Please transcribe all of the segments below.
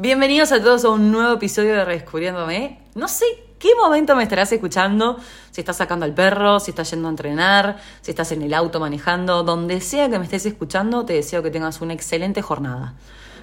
Bienvenidos a todos a un nuevo episodio de Redescubriéndome. No sé qué momento me estarás escuchando, si estás sacando al perro, si estás yendo a entrenar, si estás en el auto manejando, donde sea que me estés escuchando, te deseo que tengas una excelente jornada.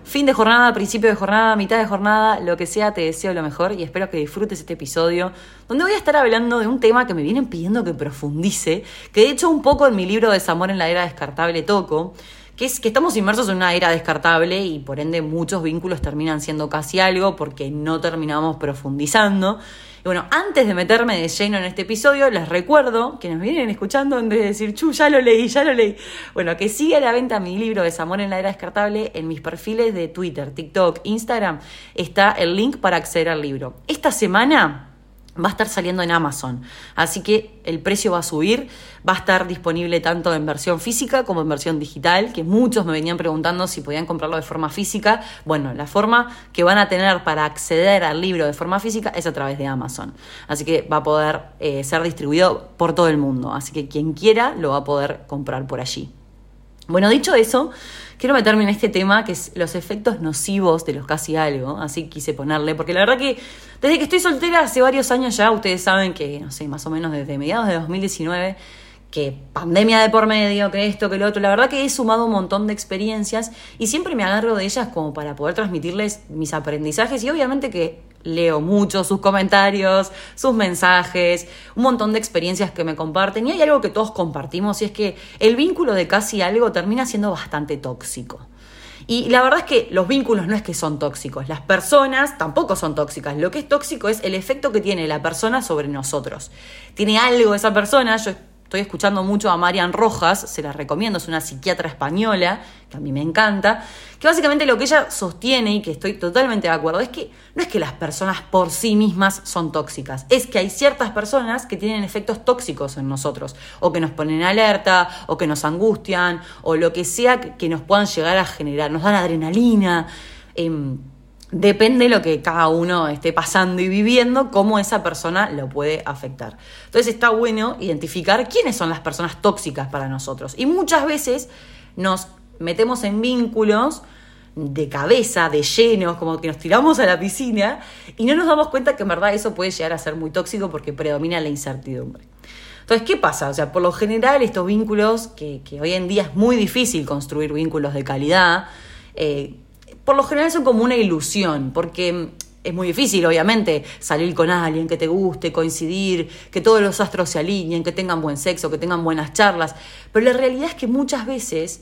Fin de jornada, principio de jornada, mitad de jornada, lo que sea, te deseo lo mejor y espero que disfrutes este episodio donde voy a estar hablando de un tema que me vienen pidiendo que profundice, que de hecho un poco en mi libro Desamor en la era descartable toco que es que estamos inmersos en una era descartable y por ende muchos vínculos terminan siendo casi algo porque no terminamos profundizando. Y bueno, antes de meterme de lleno en este episodio, les recuerdo, quienes me vienen escuchando, de decir, chu, ya lo leí, ya lo leí, bueno, que sigue a la venta mi libro Desamor en la Era Descartable en mis perfiles de Twitter, TikTok, Instagram, está el link para acceder al libro. Esta semana va a estar saliendo en Amazon. Así que el precio va a subir, va a estar disponible tanto en versión física como en versión digital, que muchos me venían preguntando si podían comprarlo de forma física. Bueno, la forma que van a tener para acceder al libro de forma física es a través de Amazon. Así que va a poder eh, ser distribuido por todo el mundo. Así que quien quiera lo va a poder comprar por allí. Bueno, dicho eso, quiero meterme en este tema que es los efectos nocivos de los casi algo, así quise ponerle, porque la verdad que desde que estoy soltera hace varios años ya, ustedes saben que, no sé, más o menos desde mediados de 2019, que pandemia de por medio, que esto, que lo otro, la verdad que he sumado un montón de experiencias y siempre me agarro de ellas como para poder transmitirles mis aprendizajes y obviamente que leo mucho sus comentarios, sus mensajes, un montón de experiencias que me comparten y hay algo que todos compartimos y es que el vínculo de casi algo termina siendo bastante tóxico. Y la verdad es que los vínculos no es que son tóxicos, las personas tampoco son tóxicas. Lo que es tóxico es el efecto que tiene la persona sobre nosotros. Tiene algo esa persona, yo estoy escuchando mucho a Marian Rojas, se la recomiendo, es una psiquiatra española, que a mí me encanta, que básicamente lo que ella sostiene y que estoy totalmente de acuerdo es que no es que las personas por sí mismas son tóxicas, es que hay ciertas personas que tienen efectos tóxicos en nosotros, o que nos ponen alerta, o que nos angustian, o lo que sea que nos puedan llegar a generar, nos dan adrenalina. Eh, depende de lo que cada uno esté pasando y viviendo, cómo esa persona lo puede afectar. Entonces está bueno identificar quiénes son las personas tóxicas para nosotros. Y muchas veces nos metemos en vínculos de cabeza, de llenos, como que nos tiramos a la piscina y no nos damos cuenta que en verdad eso puede llegar a ser muy tóxico porque predomina la incertidumbre. Entonces, ¿qué pasa? O sea, por lo general estos vínculos, que, hoy en día es muy difícil construir vínculos de calidad, eh, por lo general son como una ilusión, porque es muy difícil, obviamente, salir con alguien que te guste, coincidir, que todos los astros se alineen, que tengan buen sexo, que tengan buenas charlas. Pero la realidad es que muchas veces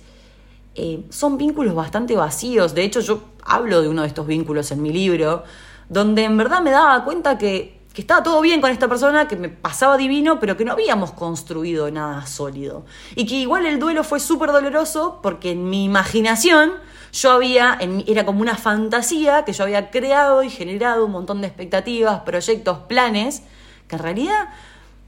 eh, son vínculos bastante vacíos. De hecho, yo hablo de uno de estos vínculos en mi libro, donde en verdad me daba cuenta que, que estaba todo bien con esta persona, que me pasaba divino, pero que no habíamos construido nada sólido. Y que igual el duelo fue súper doloroso porque en mi imaginación yo había, era como una fantasía que yo había creado y generado un montón de expectativas, proyectos, planes, que en realidad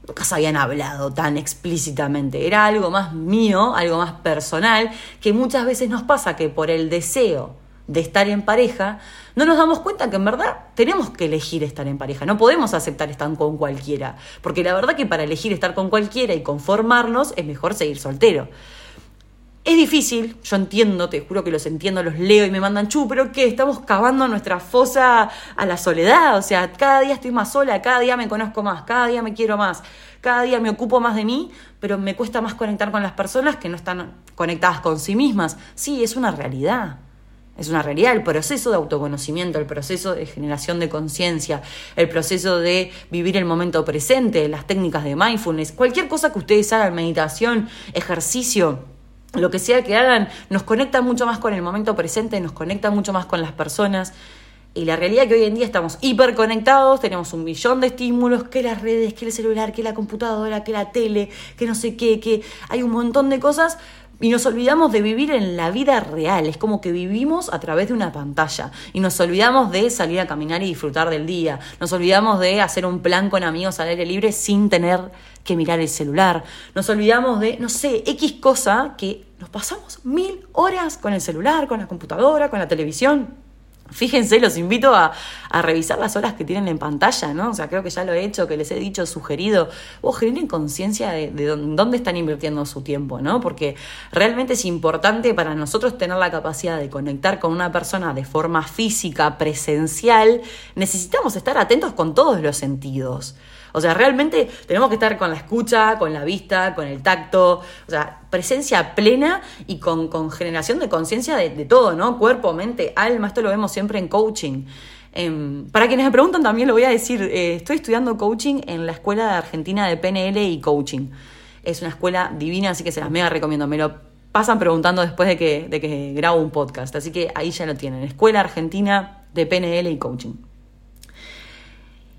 nunca se habían hablado tan explícitamente. Era algo más mío, algo más personal, que muchas veces nos pasa que por el deseo de estar en pareja, no nos damos cuenta que en verdad tenemos que elegir estar en pareja, no podemos aceptar estar con cualquiera, porque la verdad que para elegir estar con cualquiera y conformarnos es mejor seguir soltero. Es difícil, yo entiendo, te juro que los entiendo, los leo y me mandan chu, pero que estamos cavando nuestra fosa a la soledad, o sea, cada día estoy más sola, cada día me conozco más, cada día me quiero más, cada día me ocupo más de mí, pero me cuesta más conectar con las personas que no están conectadas con sí mismas. Sí, es una realidad. Es una realidad el proceso de autoconocimiento, el proceso de generación de conciencia, el proceso de vivir el momento presente, las técnicas de mindfulness, cualquier cosa que ustedes hagan, meditación, ejercicio, lo que sea que hagan, nos conecta mucho más con el momento presente, nos conecta mucho más con las personas. Y la realidad es que hoy en día estamos hiperconectados, tenemos un millón de estímulos, que las redes, que el celular, que la computadora, que la tele, que no sé qué, que hay un montón de cosas, y nos olvidamos de vivir en la vida real, es como que vivimos a través de una pantalla. Y nos olvidamos de salir a caminar y disfrutar del día, nos olvidamos de hacer un plan con amigos al aire libre sin tener que mirar el celular, nos olvidamos de, no sé, X cosa que nos pasamos mil horas con el celular, con la computadora, con la televisión. Fíjense, los invito a, revisar las horas que tienen en pantalla, ¿no? O sea, creo que ya lo he hecho, que les he dicho, sugerido. Vos generen conciencia de, dónde están invirtiendo su tiempo, ¿no? Porque realmente es importante para nosotros tener la capacidad de conectar con una persona de forma física, presencial. Necesitamos estar atentos con todos los sentidos. O sea, realmente tenemos que estar con la escucha, con la vista, con el tacto, o sea, presencia plena y con, generación de conciencia de, todo, ¿no? Cuerpo, mente, alma, esto lo vemos siempre en coaching. Em, para quienes me preguntan también lo voy a decir, eh, estoy estudiando coaching en la Escuela de Argentina de PNL y Coaching. Es una escuela divina, así que se las mega recomiendo. Me lo pasan preguntando después de que, de que grabo un podcast, así que ahí ya lo tienen. Escuela Argentina de PNL y Coaching.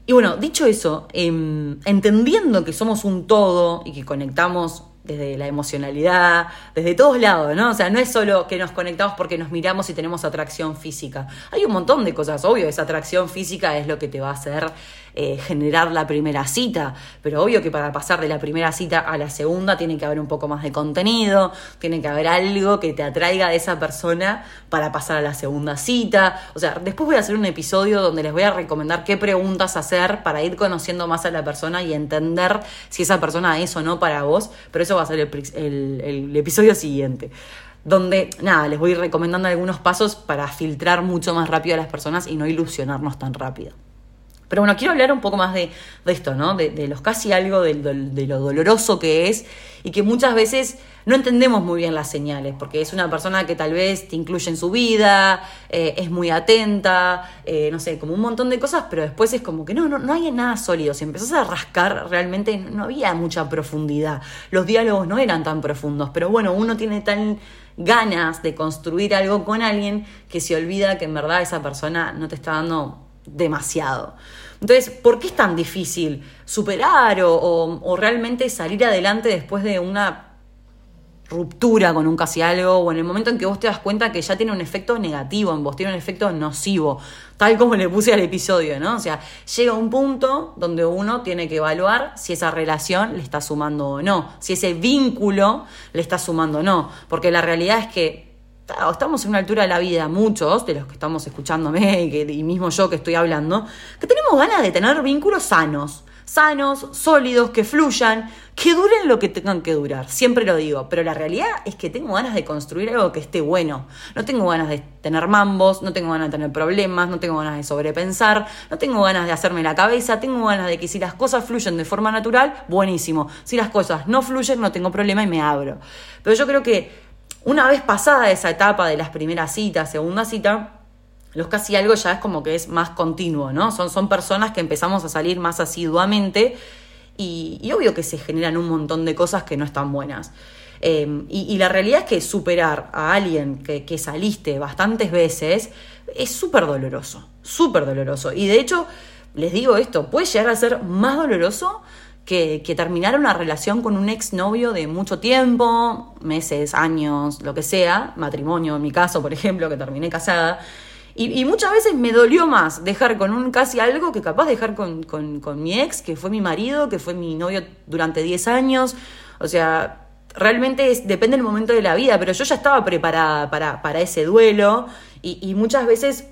Y bueno, dicho eso, em, entendiendo que somos un todo y que conectamos desde la emocionalidad, desde todos lados, ¿no? O sea, no es solo que nos conectamos porque nos miramos y tenemos atracción física. Hay un montón de cosas, obvio, esa atracción física es lo que te va a hacer eh, generar la primera cita, pero obvio que para pasar de la primera cita a la segunda tiene que haber un poco más de contenido, tiene que haber algo que te atraiga de esa persona para pasar a la segunda cita. O sea, después voy a hacer un episodio donde les voy a recomendar qué preguntas hacer para ir conociendo más a la persona y entender si esa persona es o no para vos, pero eso va a ser el, el episodio siguiente donde, nada, les voy recomendando algunos pasos para filtrar mucho más rápido a las personas y no ilusionarnos tan rápido. Pero bueno, quiero hablar un poco más de, esto, ¿no? De, los casi algo, de, lo doloroso que es y que muchas veces no entendemos muy bien las señales, porque es una persona que tal vez te incluye en su vida, eh, es muy atenta, eh, no sé, como un montón de cosas, pero después es como que no, no, no hay nada sólido. Si empezás a rascar, realmente no había mucha profundidad. Los diálogos no eran tan profundos, pero bueno, uno tiene tan ganas de construir algo con alguien que se olvida que en verdad esa persona no te está dando demasiado. Entonces, ¿por qué es tan difícil superar o, realmente salir adelante después de una ruptura con un casi algo o en el momento en que vos te das cuenta que ya tiene un efecto negativo en vos, tiene un efecto nocivo, tal como le puse al episodio, ¿no? O sea, llega un punto donde uno tiene que evaluar si esa relación le está sumando o no, si ese vínculo le está sumando o no, porque la realidad es que estamos en una altura de la vida, muchos de los que estamos escuchándome y, y mismo yo que estoy hablando, que tenemos ganas de tener vínculos sanos, sanos, sólidos, que fluyan, que duren lo que tengan que durar. Siempre lo digo, pero la realidad es que tengo ganas de construir algo que esté bueno. No tengo ganas de tener mambos, no tengo ganas de tener problemas, no tengo ganas de sobrepensar, no tengo ganas de hacerme la cabeza, tengo ganas de que si las cosas fluyen de forma natural, buenísimo. Si las cosas no fluyen, no tengo problema y me abro. Pero yo creo que una vez pasada esa etapa de las primeras citas, segunda cita, los casi algo ya es como que es más continuo, ¿no? Son, son personas que empezamos a salir más asiduamente y, obvio que se generan un montón de cosas que no están buenas. Em, y, la realidad es que superar a alguien que, que saliste bastantes veces es súper doloroso, súper doloroso. Y de hecho, les digo esto, puede llegar a ser más doloroso que, que terminar una relación con un exnovio de mucho tiempo, meses, años, lo que sea, matrimonio en mi caso, por ejemplo, que terminé casada. Y, muchas veces me dolió más dejar con un casi algo que capaz dejar con, con, mi ex, que fue mi marido, que fue mi novio durante 10 años. O sea, realmente depende del momento de la vida, pero yo ya estaba preparada para, para ese duelo y, y, muchas veces,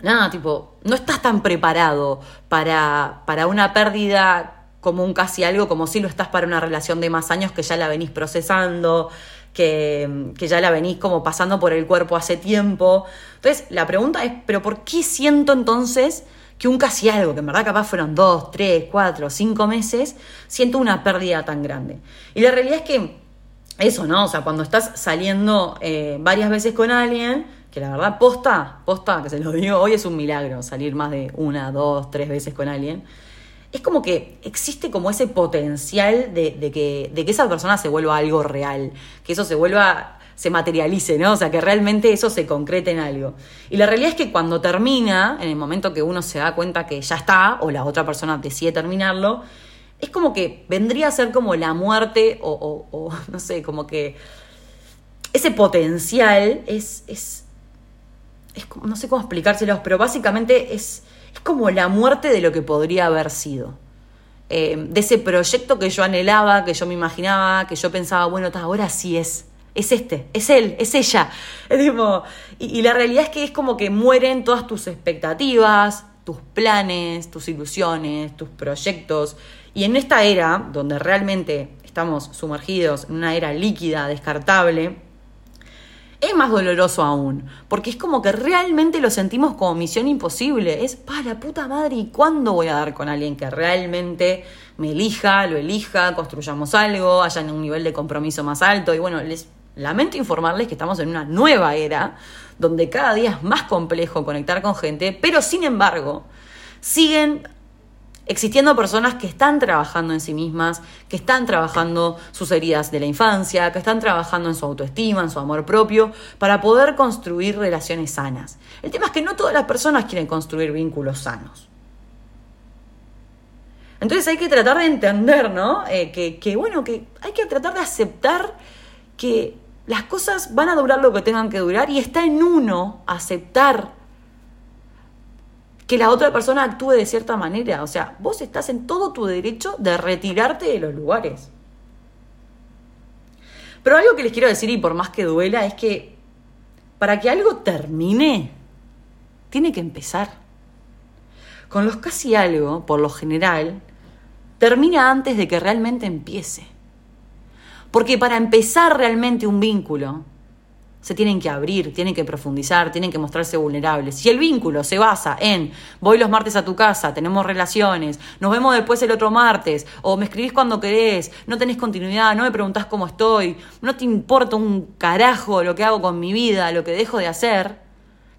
nada, tipo, no estás tan preparado para, para una pérdida como un casi algo, como si lo estás para una relación de más años que ya la venís procesando, que, que, ya la venís como pasando por el cuerpo hace tiempo. Entonces, la pregunta es, ¿pero por qué siento entonces que un casi algo, que en verdad capaz fueron dos, tres, cuatro, cinco meses, siento una pérdida tan grande? Y la realidad es que eso, ¿no? O sea, cuando estás saliendo eh, varias veces con alguien, que la verdad posta, posta, que se lo digo, hoy es un milagro salir más de una, dos, tres veces con alguien es como que existe como ese potencial de, que, de que esa persona se vuelva algo real, que eso se vuelva, se materialice, ¿no? O sea, que realmente eso se concrete en algo. Y la realidad es que cuando termina, en el momento que uno se da cuenta que ya está, o la otra persona decide terminarlo, es como que vendría a ser como la muerte, o, o, no sé, como que ese potencial es, es, es, no sé cómo explicárselos, pero básicamente es es como la muerte de lo que podría haber sido. Eh, de ese proyecto que yo anhelaba, que yo me imaginaba, que yo pensaba, bueno, ahora sí es es este, es él, es ella. y, y la realidad es que es como que mueren todas tus expectativas, tus planes, tus ilusiones, tus proyectos. Y en esta era, donde realmente estamos sumergidos en una era líquida, descartable, es más doloroso aún, porque es como que realmente lo sentimos como misión imposible. Es, pa, la puta madre, ¿y cuándo voy a dar con alguien que realmente me elija, lo elija, construyamos algo, haya un nivel de compromiso más alto? Y bueno, les lamento informarles que estamos en una nueva era, donde cada día es más complejo conectar con gente, pero sin embargo, siguen existiendo personas que están trabajando en sí mismas, que están trabajando sus heridas de la infancia, que están trabajando en su autoestima, en su amor propio, para poder construir relaciones sanas. El tema es que no todas las personas quieren construir vínculos sanos. Entonces hay que tratar de entender, ¿no? Eh, que, que, bueno, que hay que tratar de aceptar que las cosas van a durar lo que tengan que durar y está en uno aceptar que la otra persona actúe de cierta manera. O sea, vos estás en todo tu derecho de retirarte de los lugares. Pero algo que les quiero decir, y por más que duela, es que para que algo termine, tiene que empezar. Con los casi algo, por lo general, termina antes de que realmente empiece. Porque para empezar realmente un vínculo, se tienen que abrir, tienen que profundizar, tienen que mostrarse vulnerables. Si el vínculo se basa en voy los martes a tu casa, tenemos relaciones, nos vemos después el otro martes, o me escribís cuando querés, no tenés continuidad, no me preguntás cómo estoy, no te importa un carajo lo que hago con mi vida, lo que dejo de hacer,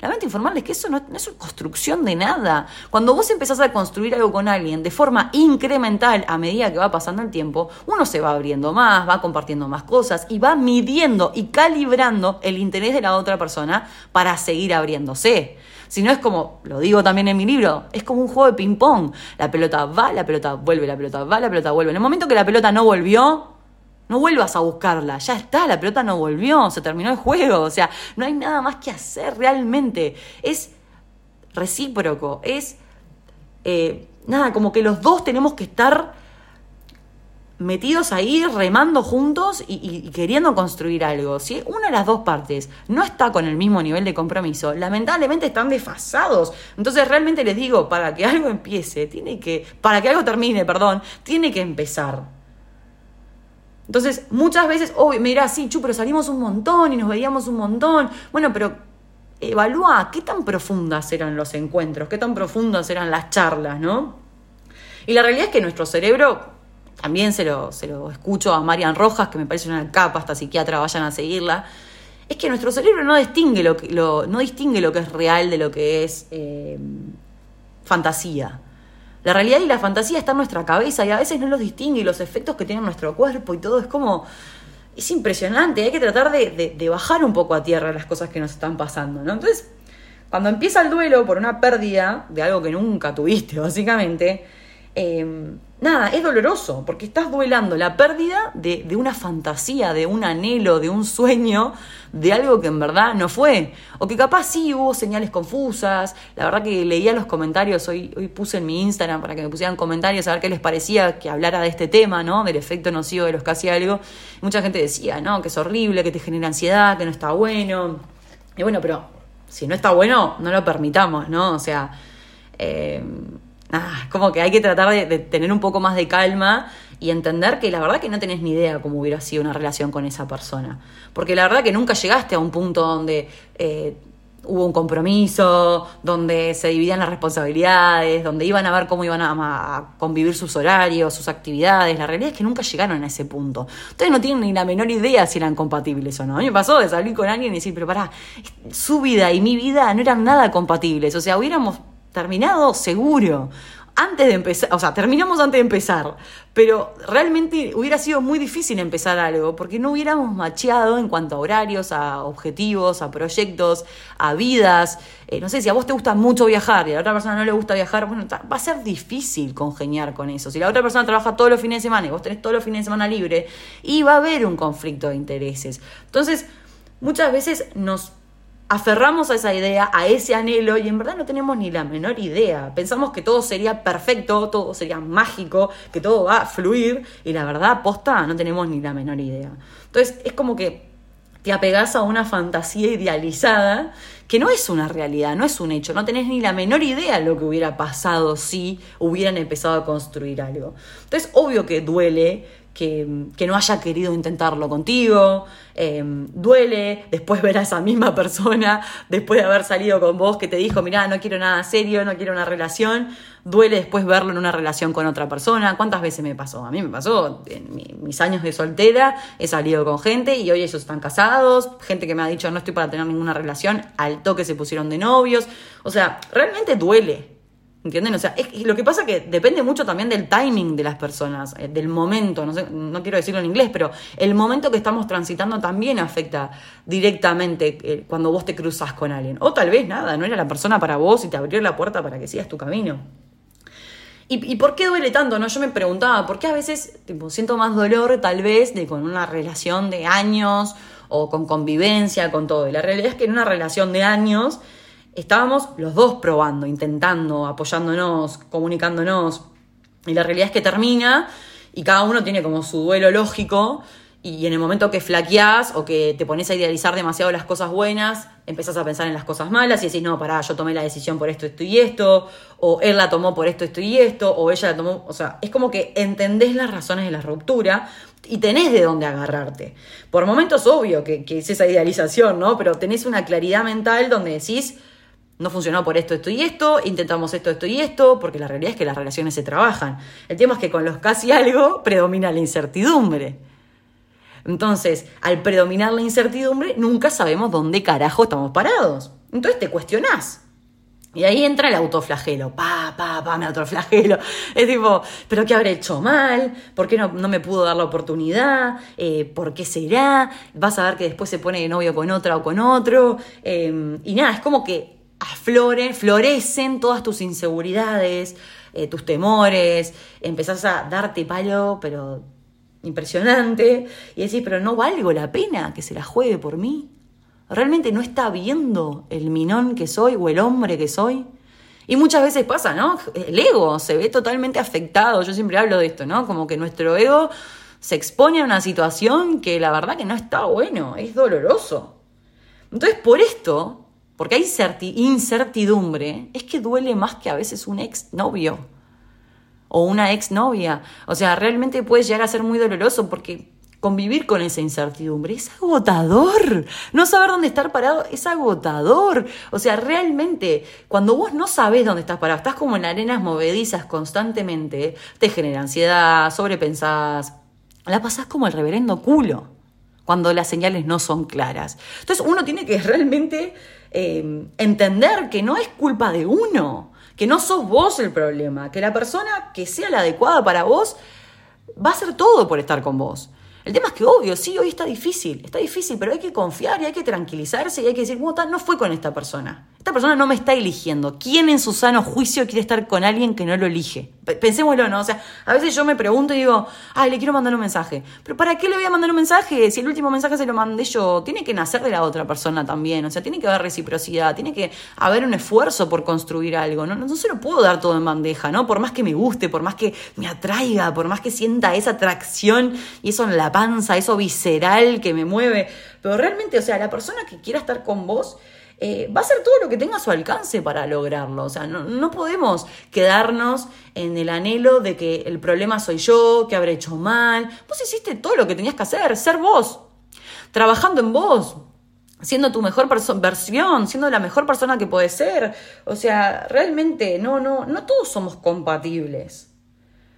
Lamento informarles que eso no, es una construcción de nada. Cuando vos empezás a construir algo con alguien de forma incremental a medida que va pasando el tiempo, uno se va abriendo más, va compartiendo más cosas y va midiendo y calibrando el interés de la otra persona para seguir abriéndose. Si no es como, lo digo también en mi libro, es como un juego de ping-pong. La pelota va, la pelota vuelve, la pelota va, la pelota vuelve. En el momento que la pelota no volvió, no vuelvas a buscarla, ya está, la pelota no volvió, se terminó el juego, o sea, no hay nada más que hacer realmente. Es recíproco, es eh, nada, como que los dos tenemos que estar metidos ahí, remando juntos y, y, queriendo construir algo. Si una de las dos partes no está con el mismo nivel de compromiso, lamentablemente están desfasados. Entonces realmente les digo, para que algo empiece, tiene que, para que algo termine, perdón, tiene que empezar. Entonces, muchas veces, oh, me dirá, sí, chu, pero salimos un montón y nos veíamos un montón. Bueno, pero evalúa qué tan profundas eran los encuentros, qué tan profundas eran las charlas, ¿no? Y la realidad es que nuestro cerebro, también se lo, se lo escucho a Marian Rojas, que me parece una capa, hasta psiquiatra, vayan a seguirla, es que nuestro cerebro no distingue lo, que, no distingue lo que es real de lo que es eh, fantasía. La realidad y la fantasía está en nuestra cabeza y a veces no los distingue y los efectos que tiene nuestro cuerpo y todo es como... Es impresionante, hay que tratar de, bajar un poco a tierra las cosas que nos están pasando, ¿no? Entonces, cuando empieza el duelo por una pérdida de algo que nunca tuviste, básicamente, eh, nada, es doloroso, porque estás duelando la pérdida de, una fantasía, de un anhelo, de un sueño, de algo que en verdad no fue. O que capaz sí hubo señales confusas. La verdad que leía los comentarios, hoy, hoy puse en mi Instagram para que me pusieran comentarios a ver qué les parecía que hablara de este tema, ¿no? Del efecto nocivo de los casi algo. mucha gente decía, ¿no? Que es horrible, que te genera ansiedad, que no está bueno. Y bueno, pero si no está bueno, no lo permitamos, ¿no? O sea... Eh, ah, como que hay que tratar de, tener un poco más de calma y entender que la verdad que no tenés ni idea cómo hubiera sido una relación con esa persona. Porque la verdad que nunca llegaste a un punto donde eh, hubo un compromiso, donde se dividían las responsabilidades, donde iban a ver cómo iban a, convivir sus horarios, sus actividades. La realidad es que nunca llegaron a ese punto. Ustedes no tienen ni la menor idea si eran compatibles o no. A mí me pasó de salir con alguien y decir, pero pará, su vida y mi vida no eran nada compatibles. O sea, hubiéramos terminado seguro. Antes de empezar, o sea, terminamos antes de empezar, pero realmente hubiera sido muy difícil empezar algo porque no hubiéramos macheado en cuanto a horarios, a objetivos, a proyectos, a vidas. Eh, no sé, si a vos te gusta mucho viajar y a la otra persona no le gusta viajar, bueno, va a ser difícil congeniar con eso. Si la otra persona trabaja todos los fines de semana y vos tenés todos los fines de semana libre, y va a haber un conflicto de intereses. Entonces, muchas veces nos aferramos a esa idea, a ese anhelo, y en verdad no tenemos ni la menor idea. Pensamos que todo sería perfecto, todo sería mágico, que todo va a fluir, y la verdad, posta, no tenemos ni la menor idea. Entonces, es como que te apegás a una fantasía idealizada que no es una realidad, no es un hecho, no tenés ni la menor idea de lo que hubiera pasado si hubieran empezado a construir algo. Entonces, obvio que duele que, no haya querido intentarlo contigo, em, duele después ver a esa misma persona, después de haber salido con vos, que te dijo, mirá, no quiero nada serio, no quiero una relación, duele después verlo en una relación con otra persona. ¿Cuántas veces me pasó? A mí me pasó en mis años de soltera, he salido con gente y hoy ellos están casados, gente que me ha dicho no estoy para tener ninguna relación, al toque se pusieron de novios, o sea, realmente duele ¿Entienden? O sea, lo que pasa es que depende mucho también del timing de las personas, eh, del momento, no, sé, no quiero decirlo en inglés, pero el momento que estamos transitando también afecta directamente eh, cuando vos te cruzas con alguien. O tal vez nada, no era la persona para vos y te abrió la puerta para que sigas tu camino. ¿Y, por qué duele tanto? no Yo me preguntaba, ¿por qué a veces siento más dolor tal vez de con una relación de años o con convivencia, con todo? Y la realidad es que en una relación de años estábamos los dos probando, intentando, apoyándonos, comunicándonos. Y la realidad es que termina y cada uno tiene como su duelo lógico. Y en el momento que flaqueás o que te pones a idealizar demasiado las cosas buenas, empezás a pensar en las cosas malas y decís, no, pará, yo tomé la decisión por esto, esto y esto, o él la tomó por esto, esto y esto, o ella la tomó, o sea, es como que entendés las razones de la ruptura y tenés de dónde agarrarte. Por momentos, obvio que, que es esa idealización, ¿no? Pero tenés una claridad mental donde decís, no funcionó por esto, esto y esto, intentamos esto, esto y esto, porque la realidad es que las relaciones se trabajan. El tema es que con los casi algo predomina la incertidumbre. Entonces, al predominar la incertidumbre, nunca sabemos dónde carajo estamos parados. Entonces te cuestionás. Y ahí entra el autoflagelo. Pa, pa, pa, me autoflagelo. Es tipo, ¿pero qué habré hecho mal? ¿Por qué no, me pudo dar la oportunidad? Eh, ¿Por qué será? Vas a ver que después se pone de novio con otra o con otro. Eh, y nada, es como que afloren, florecen todas tus inseguridades, eh, tus temores, empezás a darte palo, pero impresionante, y decís, pero no valgo la pena que se la juegue por mí. ¿Realmente no está viendo el minón que soy o el hombre que soy? Y muchas veces pasa, ¿no? El ego se ve totalmente afectado. Yo siempre hablo de esto, ¿no? Como que nuestro ego se expone a una situación que la verdad que no está bueno, es doloroso. Entonces, por esto, porque hay incertidumbre, es que duele más que a veces un ex novio o una ex novia. O sea, realmente puede llegar a ser muy doloroso porque convivir con esa incertidumbre es agotador. No saber dónde estar parado es agotador. O sea, realmente, cuando vos no sabes dónde estás parado, estás como en arenas movedizas constantemente, te genera ansiedad, sobrepensás, la pasás como el reverendo culo cuando las señales no son claras. Entonces uno tiene que realmente eh, entender que no es culpa de uno, que no sos vos el problema, que la persona que sea la adecuada para vos va a hacer todo por estar con vos. El tema es que, obvio, sí, hoy está difícil, está difícil, pero hay que confiar y hay que tranquilizarse y hay que decir, no fue con esta persona. Esta persona no me está eligiendo. ¿Quién en su sano juicio quiere estar con alguien que no lo elige? Pensémoslo, ¿no? O sea, a veces yo me pregunto y digo, ay, le quiero mandar un mensaje. Pero ¿para qué le voy a mandar un mensaje si el último mensaje se lo mandé yo? Tiene que nacer de la otra persona también. O sea, tiene que haber reciprocidad, tiene que haber un esfuerzo por construir algo. No, no, se lo puedo dar todo en bandeja, ¿no? Por más que me guste, por más que me atraiga, por más que sienta esa atracción y eso en la panza, eso visceral que me mueve. Pero realmente, o sea, la persona que quiera estar con vos eh, va a hacer todo lo que tenga a su alcance para lograrlo. O sea, no, podemos quedarnos en el anhelo de que el problema soy yo, que habré hecho mal. Vos hiciste todo lo que tenías que hacer, ser vos, trabajando en vos, siendo tu mejor versión, siendo la mejor persona que puedes ser. O sea, realmente no, no, no todos somos compatibles.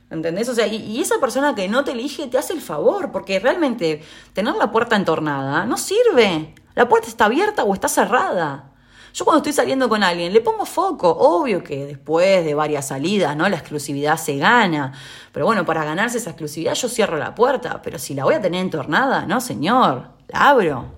¿Entendés? O sea, y, esa persona que no te elige te hace el favor, porque realmente tener la puerta entornada no sirve. La puerta está abierta o está cerrada. Yo cuando estoy saliendo con alguien le pongo foco. Obvio que después de varias salidas, ¿no? La exclusividad se gana. Pero bueno, para ganarse esa exclusividad yo cierro la puerta. Pero si la voy a tener entornada, no, señor. La abro.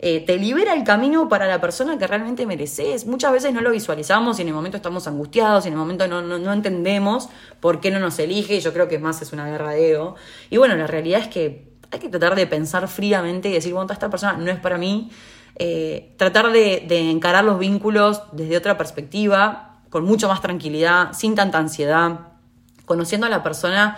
Eh, te libera el camino para la persona que realmente mereces. Muchas veces no lo visualizamos y en el momento estamos angustiados y en el momento no, no, entendemos por qué no nos elige. Yo creo que más es una guerra de ego. Y bueno, la realidad es que hay que tratar de pensar fríamente y decir, bueno, esta persona no es para mí. Eh, tratar de, encarar los vínculos desde otra perspectiva, con mucho más tranquilidad, sin tanta ansiedad, conociendo a la persona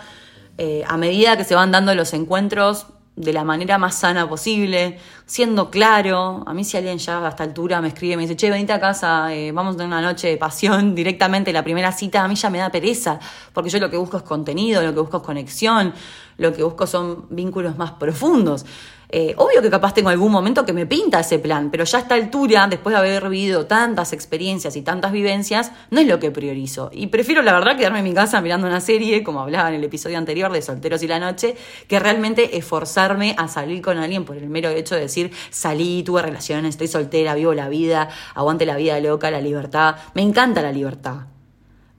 eh, a medida que se van dando los encuentros, de la manera más sana posible, siendo claro. A mí si alguien ya a esta altura me escribe me dice, che, venite a casa, eh, vamos a tener una noche de pasión directamente, la primera cita, a mí ya me da pereza, porque yo lo que busco es contenido, lo que busco es conexión, lo que busco son vínculos más profundos. Eh, obvio que capaz tengo algún momento que me pinta ese plan, pero ya a esta altura, después de haber vivido tantas experiencias y tantas vivencias, no es lo que priorizo. Y prefiero, la verdad, quedarme en mi casa mirando una serie, como hablaba en el episodio anterior de Solteros y la Noche, que realmente esforzarme a salir con alguien por el mero hecho de decir, salí, tuve relaciones, estoy soltera, vivo la vida, aguante la vida loca, la libertad. Me encanta la libertad.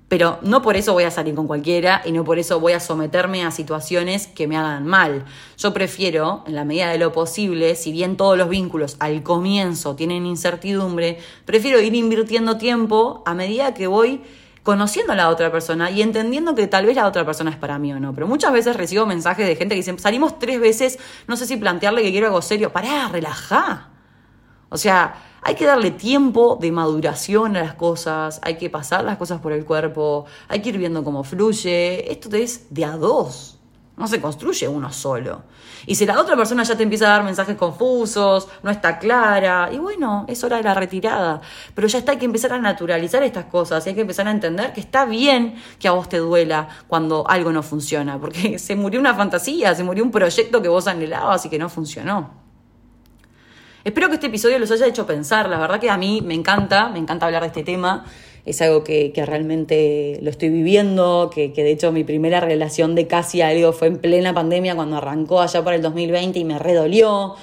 Pero no por eso voy a salir con cualquiera y no por eso voy a someterme a situaciones que me hagan mal. Yo prefiero, en la medida de lo posible, si bien todos los vínculos al comienzo tienen incertidumbre, prefiero ir invirtiendo tiempo a medida que voy conociendo a la otra persona y entendiendo que tal vez la otra persona es para mí o no. Pero muchas veces recibo mensajes de gente que dice, salimos tres veces, no sé si plantearle que quiero algo serio. Pará, relajá. O sea, hay que darle tiempo de maduración a las cosas, hay que pasar las cosas por el cuerpo, hay que ir viendo cómo fluye. Esto es de a dos, no se construye uno solo. Y si la otra persona ya te empieza a dar mensajes confusos, no está clara, y bueno, es hora de la retirada. Pero ya está, hay que empezar a naturalizar estas cosas y hay que empezar a entender que está bien que a vos te duela cuando algo no funciona, porque se murió una fantasía, se murió un proyecto que vos anhelabas y que no funcionó. Espero que este episodio los haya hecho pensar. La verdad que a mí me encanta, me encanta hablar de este tema. Es algo que, realmente lo estoy viviendo, que, de hecho mi primera relación de casi algo fue en plena pandemia cuando arrancó allá por el 2020 y me redolió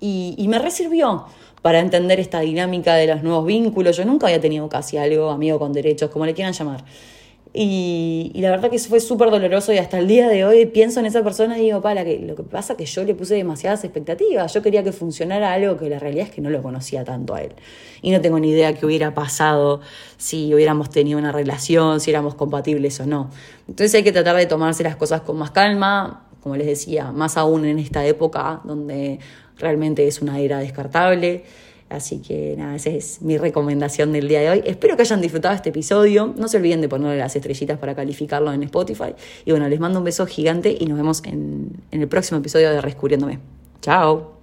y, y me resirvió para entender esta dinámica de los nuevos vínculos. Yo nunca había tenido casi algo, amigo con derechos, como le quieran llamar. Y, la verdad que eso fue súper doloroso y hasta el día de hoy pienso en esa persona y digo, para, que lo que pasa es que yo le puse demasiadas expectativas, yo quería que funcionara algo que la realidad es que no lo conocía tanto a él. Y no tengo ni idea qué hubiera pasado si hubiéramos tenido una relación, si éramos compatibles o no. Entonces hay que tratar de tomarse las cosas con más calma, como les decía, más aún en esta época donde realmente es una era descartable. Así que nada, esa es mi recomendación del día de hoy. Espero que hayan disfrutado este episodio. No se olviden de ponerle las estrellitas para calificarlo en Spotify. Y bueno, les mando un beso gigante y nos vemos en, en el próximo episodio de Rescubriéndome. Chao.